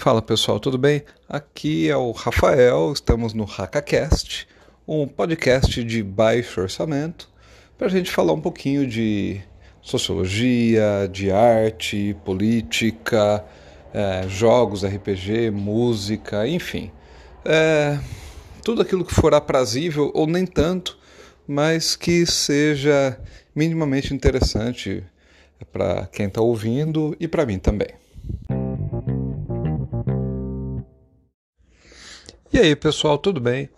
Fala pessoal, tudo bem? Aqui é o Rafael, estamos no HackaCast, um podcast de baixo orçamento, para a gente falar um pouquinho de sociologia, de arte, política, é, jogos, RPG, música, enfim. É, tudo aquilo que for aprazível ou nem tanto, mas que seja minimamente interessante para quem está ouvindo e para mim também. E aí, pessoal, tudo bem?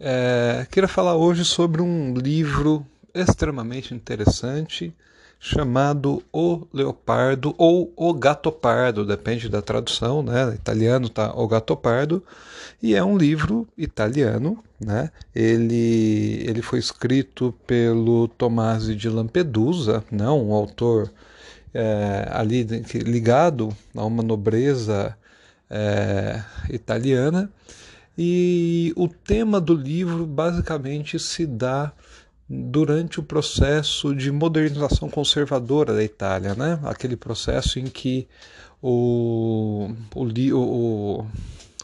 É, queria falar hoje sobre um livro extremamente interessante chamado O Leopardo ou O Gattopardo, depende da tradução, né? Italiano tá O Gattopardo, e é um livro italiano, né? Ele, ele foi escrito pelo Tomasi de Lampedusa, né? um autor é, ali ligado a uma nobreza é, italiana e o tema do livro basicamente se dá durante o processo de modernização conservadora da Itália, né? aquele processo em que o, o, o,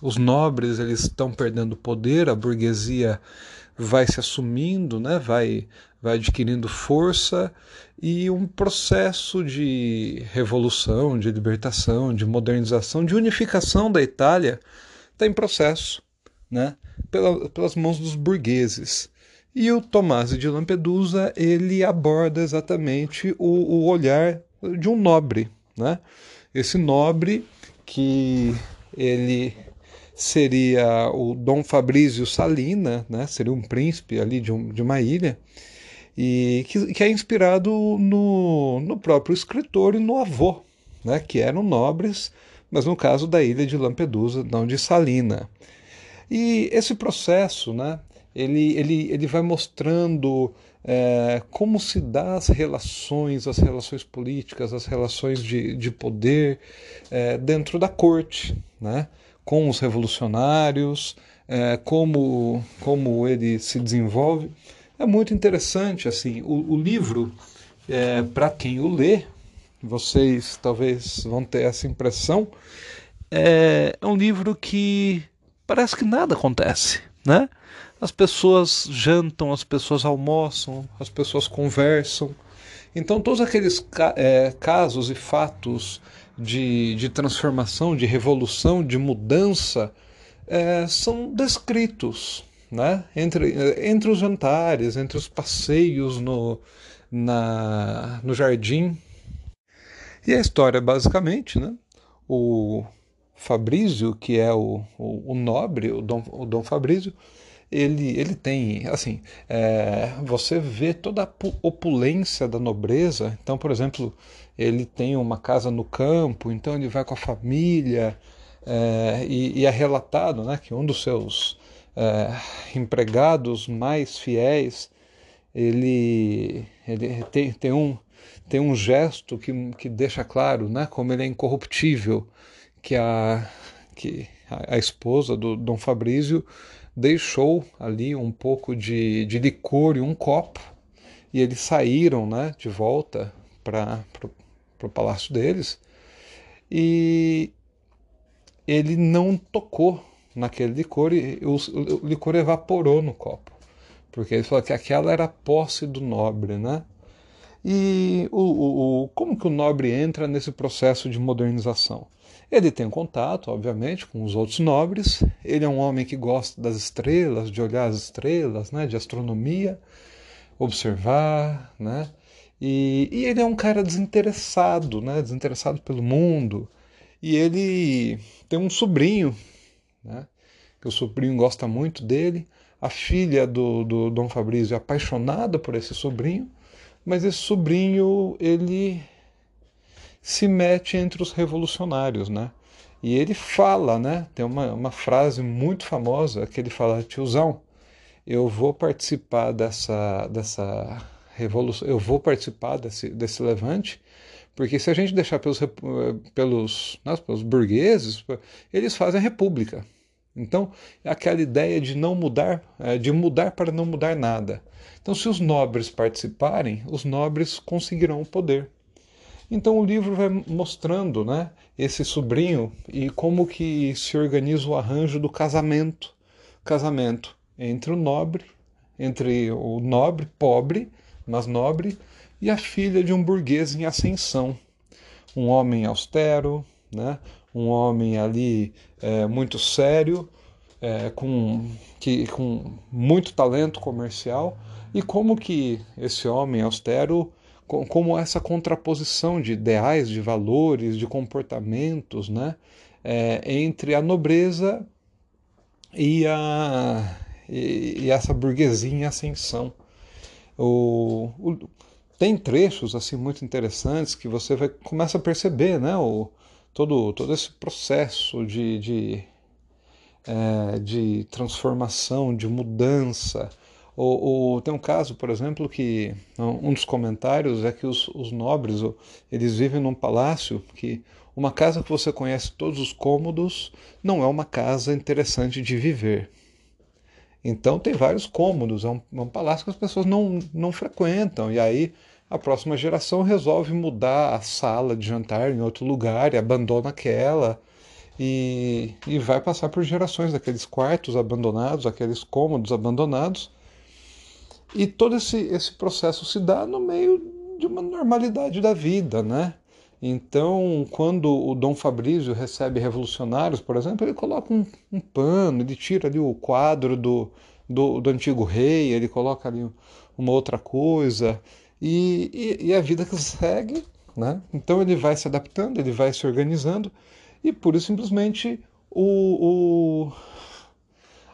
os nobres eles estão perdendo poder, a burguesia vai se assumindo, né? vai, vai adquirindo força e um processo de revolução, de libertação, de modernização, de unificação da Itália está em processo né, pela, pelas mãos dos burgueses. E o Tomás de Lampedusa ele aborda exatamente o, o olhar de um nobre, né? Esse nobre que ele seria o Dom Fabrício Salina, né? Seria um príncipe ali de, um, de uma ilha e que, que, é inspirado no, no próprio escritor e no avô, né? Que eram nobres, mas no caso da ilha de Lampedusa, não de Salina. E esse processo, né, ele, ele, ele vai mostrando é, como se dá as relações, as relações políticas, as relações de, de poder é, dentro da corte, né, com os revolucionários, é, como, como ele se desenvolve. É muito interessante, assim, o, o livro, é, para quem o lê, vocês talvez vão ter essa impressão, é, é um livro que parece que nada acontece, né? As pessoas jantam, as pessoas almoçam, as pessoas conversam. Então, todos aqueles é, casos e fatos de, de transformação, de revolução, de mudança, é, são descritos né? entre, entre os jantares, entre os passeios no, na, no jardim. E a história, basicamente, né? o, Fabrício, que é o, o, o nobre, o Dom, o Dom Fabrício, ele, ele tem, assim, é, você vê toda a opulência da nobreza. Então, por exemplo, ele tem uma casa no campo, então ele vai com a família, é, e, e, é relatado né, que um dos seus é, empregados mais fiéis, ele, ele tem, tem, um, tem um gesto que, que deixa claro né, como ele é incorruptível que a, que a, esposa do Dom Fabrício deixou ali um pouco de, de licor e um copo e eles saíram né, de volta para o palácio deles e ele não tocou naquele licor e o, o, licor evaporou no copo porque ele falou que aquela era a posse do nobre, né? E o, o, o, como que o nobre entra nesse processo de modernização? Ele tem contato, obviamente, com os outros nobres. Ele é um homem que gosta das estrelas, de olhar as estrelas, né, de astronomia, observar, né? E, e ele é um cara desinteressado, né, desinteressado pelo mundo. E ele tem um sobrinho, né, que o sobrinho gosta muito dele. A filha do, do Dom Fabrício é apaixonada por esse sobrinho, mas esse sobrinho ele se mete entre os revolucionários, né? E ele fala, né? Tem uma, uma frase muito famosa que ele fala: tiozão, eu vou participar dessa, dessa revolução, eu vou participar desse, desse levante, porque se a gente deixar pelos, pelos, né, pelos burgueses, eles fazem a república. Então, é aquela ideia de não mudar, é, de mudar para não mudar nada. Então, se os nobres participarem, os nobres conseguirão o poder. Então o livro vai mostrando, né, esse sobrinho e como que se organiza o arranjo do casamento, casamento entre o nobre, entre o nobre pobre, mas nobre, e a filha de um burguês em ascensão, um homem austero, né, um homem ali é, muito sério, é, com, que, com muito talento comercial, e como que esse homem austero como essa contraposição de ideais, de valores, de comportamentos, né, é, entre a nobreza e, a, e, e, essa burguesia em ascensão. O, o, tem trechos assim muito interessantes que você vai começa a perceber, né, o, todo, todo esse processo de, de, é, de transformação, de mudança, ou, tem um caso, por exemplo, que um dos comentários é que os, os nobres eles vivem num palácio que uma casa que você conhece todos os cômodos não é uma casa interessante de viver. Então tem vários cômodos, é um, é um palácio que as pessoas não, não frequentam. E aí a próxima geração resolve mudar a sala de jantar em outro lugar e abandona aquela. E, e vai passar por gerações daqueles quartos abandonados, aqueles cômodos abandonados, e todo esse, esse processo se dá no meio de uma normalidade da vida, né? Então, quando o Dom Fabrício recebe revolucionários, por exemplo, ele coloca um, um pano, ele tira ali o quadro do, do, do, antigo rei, ele coloca ali uma outra coisa, e, e, e, a vida que segue, né? Então ele vai se adaptando, ele vai se organizando, e pura e simplesmente o, o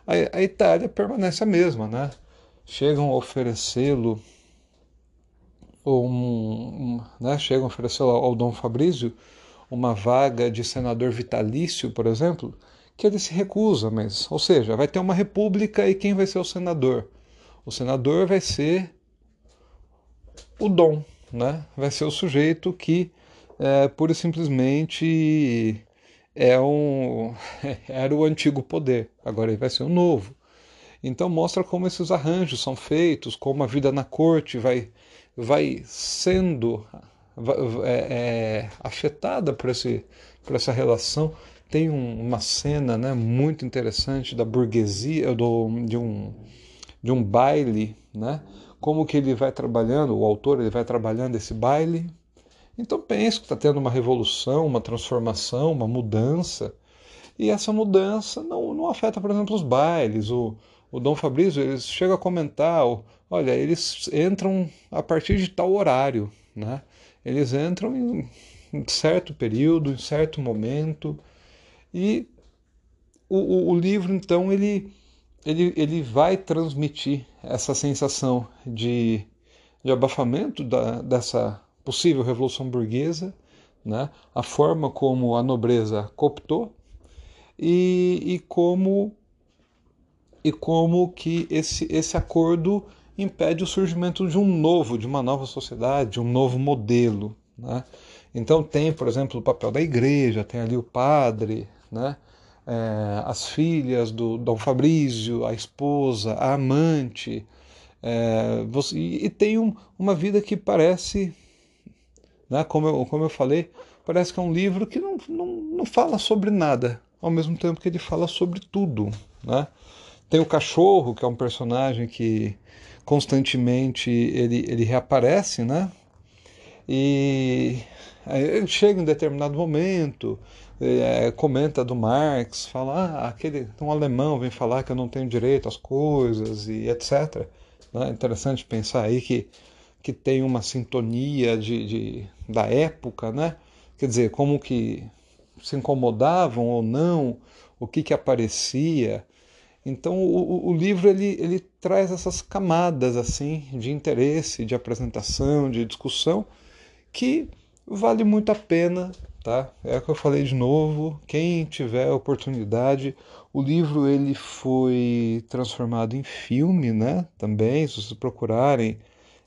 a, a Itália permanece a mesma, né? chegam a oferecê-lo um, um, né, chegam a oferecer ao Dom Fabrício uma vaga de senador vitalício, por exemplo, que ele se recusa, mas, ou seja, vai ter uma república e quem vai ser o senador? O senador vai ser o Dom, né? Vai ser o sujeito que é, pura e simplesmente é um, era o antigo poder, agora ele vai ser o novo. Então mostra como esses arranjos são feitos, como a vida na corte vai, vai sendo é, é, afetada por, esse, por essa relação. Tem um, uma cena né, muito interessante da burguesia, do, de, um, de um baile, né? Como que ele vai trabalhando, o autor ele vai trabalhando esse baile. Então penso que está tendo uma revolução, uma transformação, uma mudança. E essa mudança não, não afeta, por exemplo, os bailes, o, o Dom Fabrício eles chega a comentar, olha, eles entram a partir de tal horário, né? Eles entram em certo período, em certo momento, e o, o, o livro então ele, ele, ele vai transmitir essa sensação de, de abafamento da, dessa possível revolução burguesa, né? a forma como a nobreza cooptou e, e como e como que esse, esse acordo impede o surgimento de um novo, de uma nova sociedade, de um novo modelo. Né? Então tem, por exemplo, o papel da igreja, tem ali o padre, né? É, as filhas do Dom Fabrício, a esposa, a amante, é, você, e, e, tem um, uma vida que parece, né, como, eu, como eu falei, parece que é um livro que não, não, não fala sobre nada, ao mesmo tempo que ele fala sobre tudo. Né? Tem o cachorro, que é um personagem que constantemente ele, ele reaparece, né? E ele chega em determinado momento, é, comenta do Marx, fala, ah, aquele um alemão vem falar que eu não tenho direito às coisas e etc. Né? Interessante pensar aí que, que tem uma sintonia de, de, da época, né? Quer dizer, como que se incomodavam ou não, o que que aparecia, então o, o, livro ele, ele traz essas camadas assim de interesse, de apresentação, de discussão que vale muito a pena, tá? É o que eu falei de novo. Quem tiver oportunidade, o livro ele foi transformado em filme, né? Também, se vocês procurarem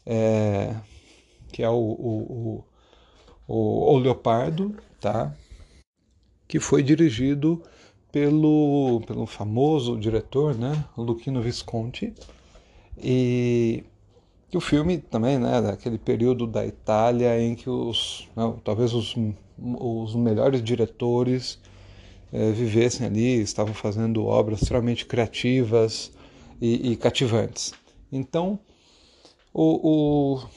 é, que é o, o, o, o Leopardo, tá? que foi dirigido pelo, pelo famoso diretor, né, Luchino Visconti, e o filme também, né, daquele período da Itália em que os, não, né, talvez os, os melhores diretores é, vivessem ali, estavam fazendo obras extremamente criativas e, e cativantes. Então, o, o,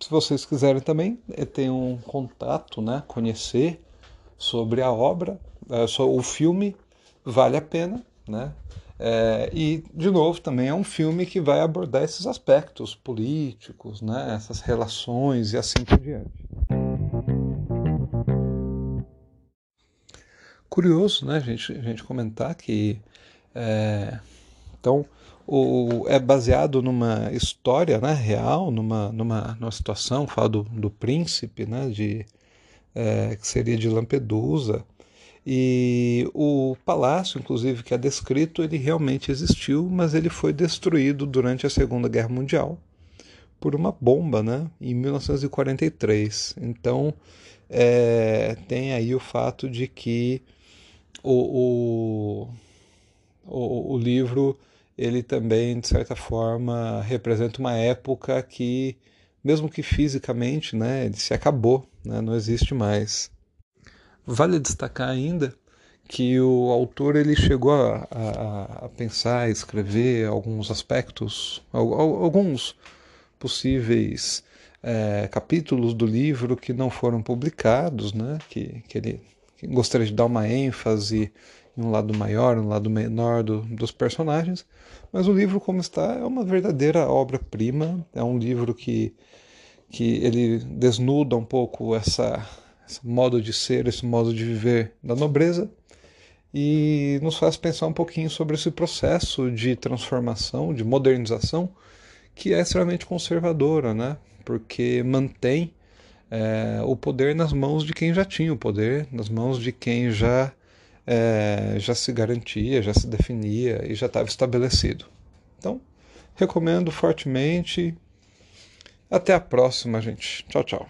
se vocês quiserem também é, ter um contato, né, conhecer sobre a obra, é, o filme vale a pena, né? É, e, de novo, também é um filme que vai abordar esses aspectos políticos, né? essas relações e assim por diante. Curioso, né, gente, a gente comentar que é, então o, é baseado numa história né, real, numa, numa, numa situação, fala do, do príncipe, né, de, é, que seria de Lampedusa, e o palácio, inclusive, que é descrito, ele realmente existiu, mas ele foi destruído durante a Segunda Guerra Mundial por uma bomba, né, em 1943. Então, é, tem aí o fato de que o, o, o, livro ele também, de certa forma, representa uma época que, mesmo que fisicamente, né, ele se acabou, né, não existe mais. Vale destacar ainda que o autor ele chegou a, a, a pensar, escrever alguns aspectos, alguns possíveis é, capítulos do livro que não foram publicados, né? que, que ele gostaria de dar uma ênfase em um lado maior, um lado menor do, dos personagens, mas o livro como está é uma verdadeira obra-prima, é um livro que, que ele desnuda um pouco essa esse modo de ser, esse modo de viver da nobreza e nos faz pensar um pouquinho sobre esse processo de transformação, de modernização, que é extremamente conservadora, né? Porque mantém é, o poder nas mãos de quem já tinha o poder, nas mãos de quem já é, já se garantia, já se definia e já estava estabelecido. Então, recomendo fortemente. Até a próxima, gente. Tchau, tchau.